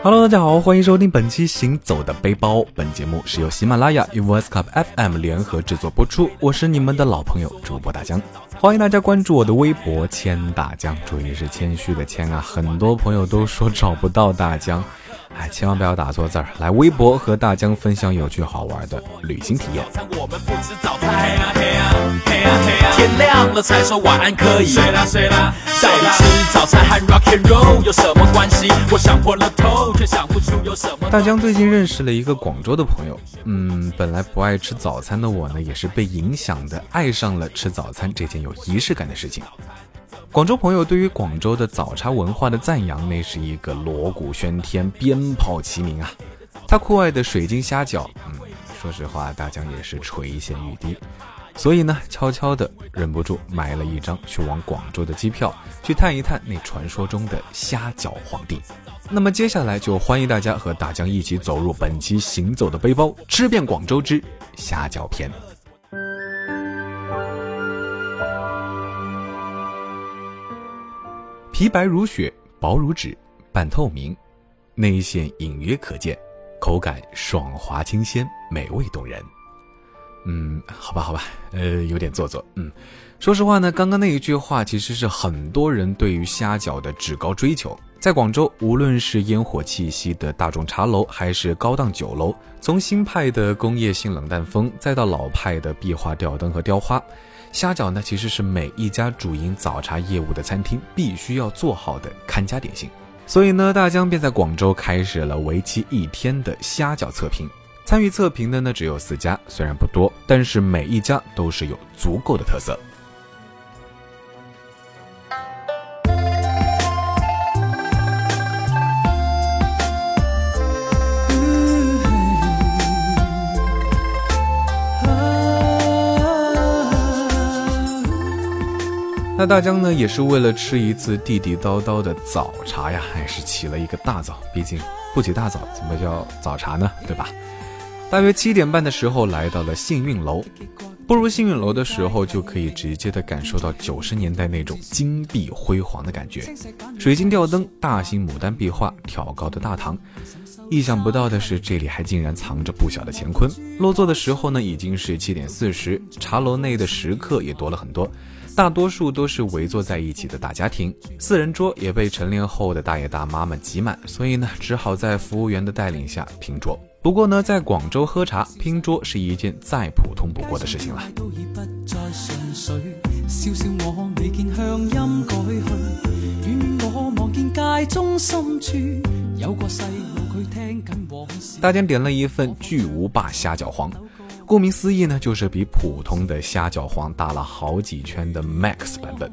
Hello，大家好，欢迎收听本期《行走的背包》。本节目是由喜马拉雅与 Voice Cup FM 联合制作播出。我是你们的老朋友主播大江，欢迎大家关注我的微博“谦大江”，注意是谦虚的谦啊。很多朋友都说找不到大江，哎，千万不要打错字儿。来微博和大江分享有趣好玩的旅行体验。天亮了才说晚安可以。睡啦睡啦，到底吃早餐和 rocky roll 有什么关系？我想破了头，却想不出有什么。大江最近认识了一个广州的朋友，嗯，本来不爱吃早餐的我呢，也是被影响的，爱上了吃早餐这件有仪式感的事情。广州朋友对于广州的早茶文化的赞扬，那是一个锣鼓喧天、鞭炮齐鸣啊！他酷爱的水晶虾饺，嗯，说实话，大江也是垂涎欲滴。所以呢，悄悄的忍不住买了一张去往广州的机票，去探一探那传说中的虾饺皇帝。那么接下来就欢迎大家和大江一起走入本期行走的背包，吃遍广州之虾饺篇。皮白如雪，薄如纸，半透明，内馅隐约可见，口感爽滑清鲜，美味动人。嗯，好吧，好吧，呃，有点做作。嗯，说实话呢，刚刚那一句话其实是很多人对于虾饺的至高追求。在广州，无论是烟火气息的大众茶楼，还是高档酒楼，从新派的工业性冷淡风，再到老派的壁画吊灯和雕花，虾饺呢，其实是每一家主营早茶业务的餐厅必须要做好的看家点心。所以呢，大江便在广州开始了为期一天的虾饺测评。参与测评的呢只有四家，虽然不多，但是每一家都是有足够的特色。那大江呢，也是为了吃一次地地道道的早茶呀，还是起了一个大早。毕竟不起大早，怎么叫早茶呢？对吧？大约七点半的时候来到了幸运楼，步入幸运楼的时候就可以直接的感受到九十年代那种金碧辉煌的感觉，水晶吊灯、大型牡丹壁画、挑高的大堂。意想不到的是，这里还竟然藏着不小的乾坤。落座的时候呢，已经是七点四十，茶楼内的食客也多了很多，大多数都是围坐在一起的大家庭，四人桌也被成年后的大爷大妈们挤满，所以呢，只好在服务员的带领下拼桌。不过呢，在广州喝茶拼桌是一件再普通不过的事情了。大家点了一份巨无霸虾饺皇，顾名思义呢，就是比普通的虾饺皇大了好几圈的 Max 版本。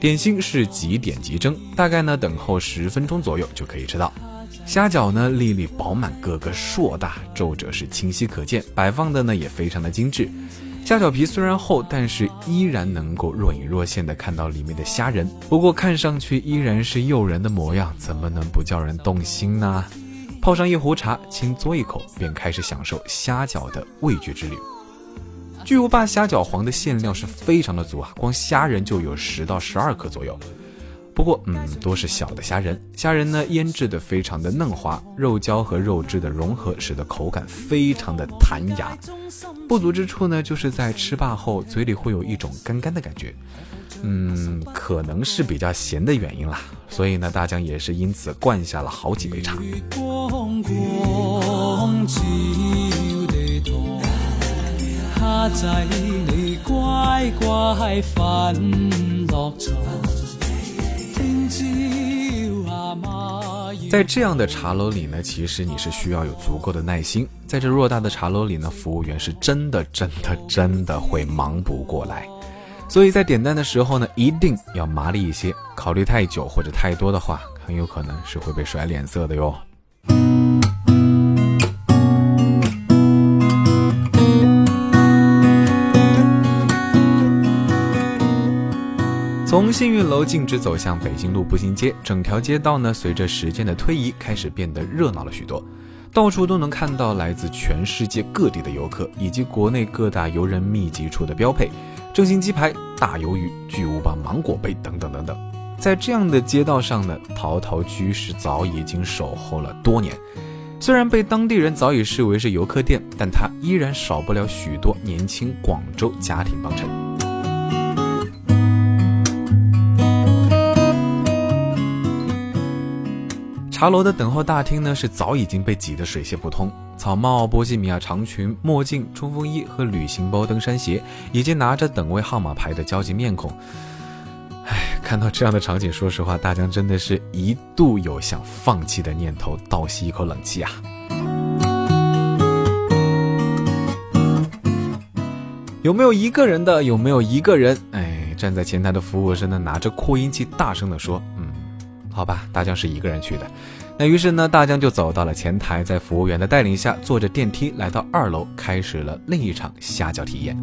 点心是即点即蒸，大概呢等候十分钟左右就可以吃到。虾饺呢，粒粒饱满，个个硕大，皱褶是清晰可见，摆放的呢也非常的精致。虾饺皮虽然厚，但是依然能够若隐若现的看到里面的虾仁，不过看上去依然是诱人的模样，怎么能不叫人动心呢？泡上一壶茶，轻嘬一口，便开始享受虾饺的味觉之旅。巨无霸虾饺皇的馅料是非常的足啊，光虾仁就有十到十二克左右。不过，嗯，多是小的虾仁，虾仁呢腌制的非常的嫩滑，肉胶和肉质的融合，使得口感非常的弹牙。不足之处呢，就是在吃罢后嘴里会有一种干干的感觉，嗯，可能是比较咸的原因啦。所以呢，大江也是因此灌下了好几杯茶。在你乖乖落在这样的茶楼里呢，其实你是需要有足够的耐心。在这偌大的茶楼里呢，服务员是真的、真的、真的会忙不过来，所以在点单的时候呢，一定要麻利一些。考虑太久或者太多的话，很有可能是会被甩脸色的哟。从幸运楼径直走向北京路步行街，整条街道呢，随着时间的推移，开始变得热闹了许多。到处都能看到来自全世界各地的游客，以及国内各大游人密集处的标配——正新鸡排、大鱿鱼、巨无霸芒果杯等等等等。在这样的街道上呢，陶陶居是早已经守候了多年。虽然被当地人早已视为是游客店，但它依然少不了许多年轻广州家庭帮衬。茶楼的等候大厅呢，是早已经被挤得水泄不通。草帽、波西米亚长裙、墨镜、冲锋衣和旅行包、登山鞋，以及拿着等位号码牌的焦急面孔。唉，看到这样的场景，说实话，大江真的是一度有想放弃的念头，倒吸一口冷气啊！有没有一个人的？有没有一个人？哎，站在前台的服务生呢，拿着扩音器大声的说：“。”好吧，大江是一个人去的。那于是呢，大江就走到了前台，在服务员的带领下，坐着电梯来到二楼，开始了另一场虾饺体验。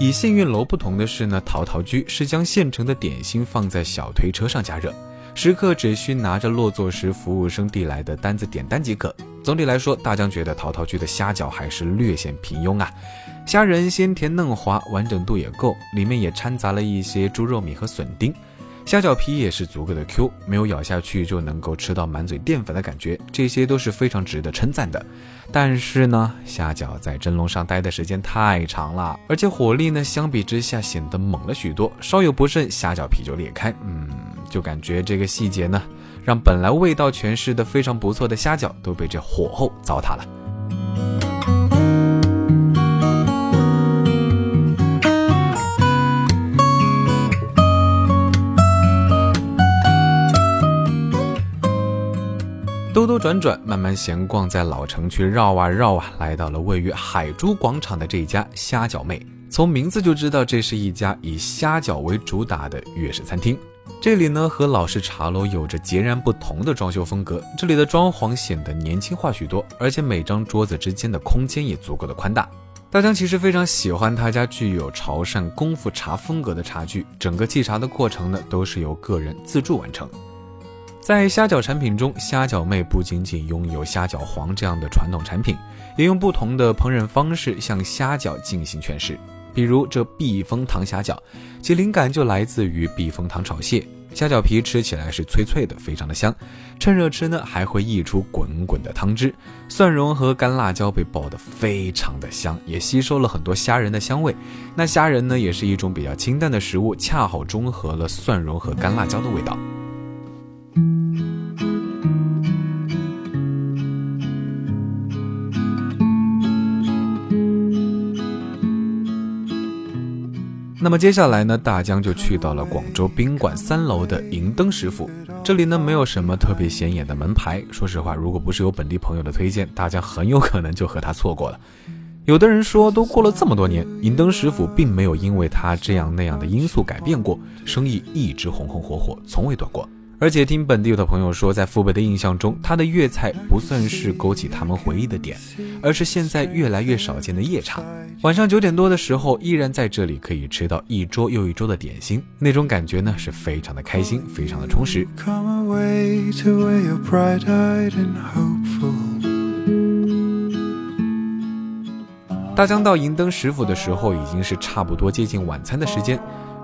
与幸运楼不同的是呢，陶陶居是将现成的点心放在小推车上加热，食客只需拿着落座时服务生递来的单子点单即可。总体来说，大江觉得陶陶居的虾饺还是略显平庸啊。虾仁鲜甜嫩滑，完整度也够，里面也掺杂了一些猪肉米和笋丁。虾饺皮也是足够的 Q，没有咬下去就能够吃到满嘴淀粉的感觉，这些都是非常值得称赞的。但是呢，虾饺在蒸笼上待的时间太长了，而且火力呢相比之下显得猛了许多，稍有不慎，虾饺皮就裂开。嗯，就感觉这个细节呢。让本来味道诠释的非常不错的虾饺都被这火候糟蹋了。兜兜转转，慢慢闲逛，在老城区绕啊绕啊，来到了位于海珠广场的这家虾饺妹。从名字就知道，这是一家以虾饺为主打的粤式餐厅。这里呢和老式茶楼有着截然不同的装修风格，这里的装潢显得年轻化许多，而且每张桌子之间的空间也足够的宽大。大江其实非常喜欢他家具有潮汕功夫茶风格的茶具，整个沏茶的过程呢都是由个人自助完成。在虾饺产品中，虾饺妹不仅仅拥有虾饺皇这样的传统产品，也用不同的烹饪方式向虾饺进行诠释。比如这避风塘虾饺，其灵感就来自于避风塘炒蟹。虾饺皮吃起来是脆脆的，非常的香。趁热吃呢，还会溢出滚滚的汤汁。蒜蓉和干辣椒被爆得非常的香，也吸收了很多虾仁的香味。那虾仁呢，也是一种比较清淡的食物，恰好中和了蒜蓉和干辣椒的味道。那么接下来呢，大江就去到了广州宾馆三楼的银灯食府。这里呢没有什么特别显眼的门牌，说实话，如果不是有本地朋友的推荐，大江很有可能就和他错过了。有的人说，都过了这么多年，银灯食府并没有因为他这样那样的因素改变过，生意一直红红火火，从未断过。而且听本地的朋友说，在父辈的印象中，他的粤菜不算是勾起他们回忆的点，而是现在越来越少见的夜场。晚上九点多的时候，依然在这里可以吃到一桌又一桌的点心，那种感觉呢是非常的开心，非常的充实。大江到银灯食府的时候，已经是差不多接近晚餐的时间。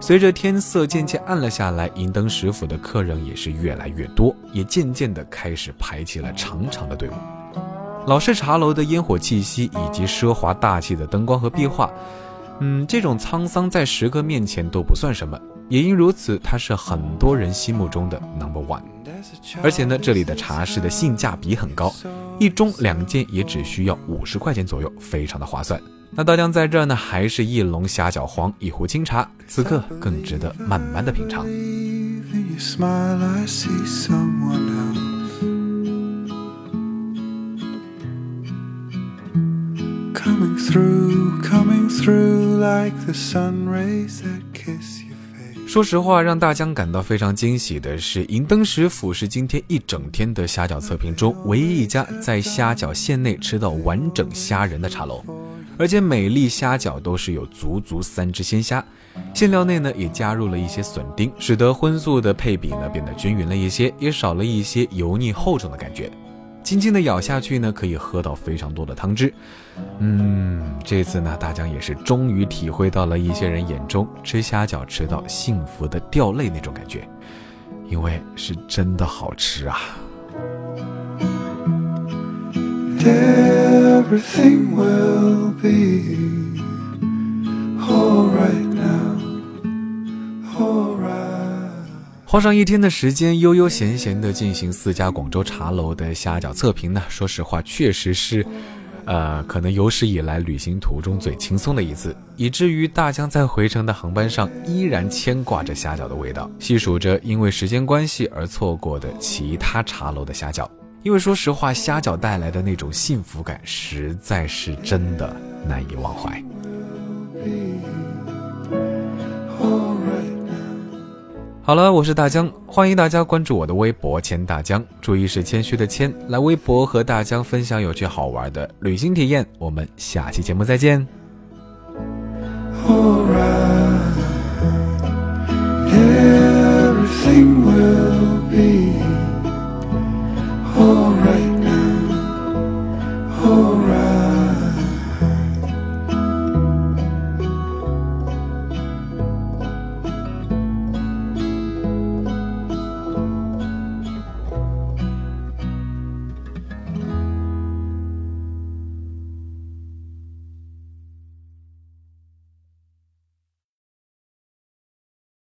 随着天色渐渐暗了下来，银灯食府的客人也是越来越多，也渐渐的开始排起了长长的队伍。老式茶楼的烟火气息以及奢华大气的灯光和壁画，嗯，这种沧桑在食客面前都不算什么。也因如此，它是很多人心目中的 number one。而且呢，这里的茶室的性价比很高，一盅两件也只需要五十块钱左右，非常的划算。那大江在这儿呢，还是一笼虾饺黄，一壶清茶，此刻更值得慢慢的品尝。说实话，让大江感到非常惊喜的是，银灯食府是今天一整天的虾饺测评中唯一一家在虾饺馅内吃到完整虾仁的茶楼。而且每粒虾饺都是有足足三只鲜虾，馅料内呢也加入了一些笋丁，使得荤素的配比呢变得均匀了一些，也少了一些油腻厚重的感觉。轻轻的咬下去呢，可以喝到非常多的汤汁。嗯，这次呢，大江也是终于体会到了一些人眼中吃虾饺吃到幸福的掉泪那种感觉，因为是真的好吃啊。Thing will be all right now all right 花上一天的时间，悠悠闲闲的进行四家广州茶楼的虾饺测评呢。说实话，确实是，呃，可能有史以来旅行途中最轻松的一次，以至于大江在回程的航班上依然牵挂着虾饺的味道，细数着因为时间关系而错过的其他茶楼的虾饺。因为说实话，虾饺带来的那种幸福感，实在是真的难以忘怀。好了，我是大江，欢迎大家关注我的微博“谦大江”，注意是谦虚的谦，来微博和大江分享有趣好玩的旅行体验。我们下期节目再见。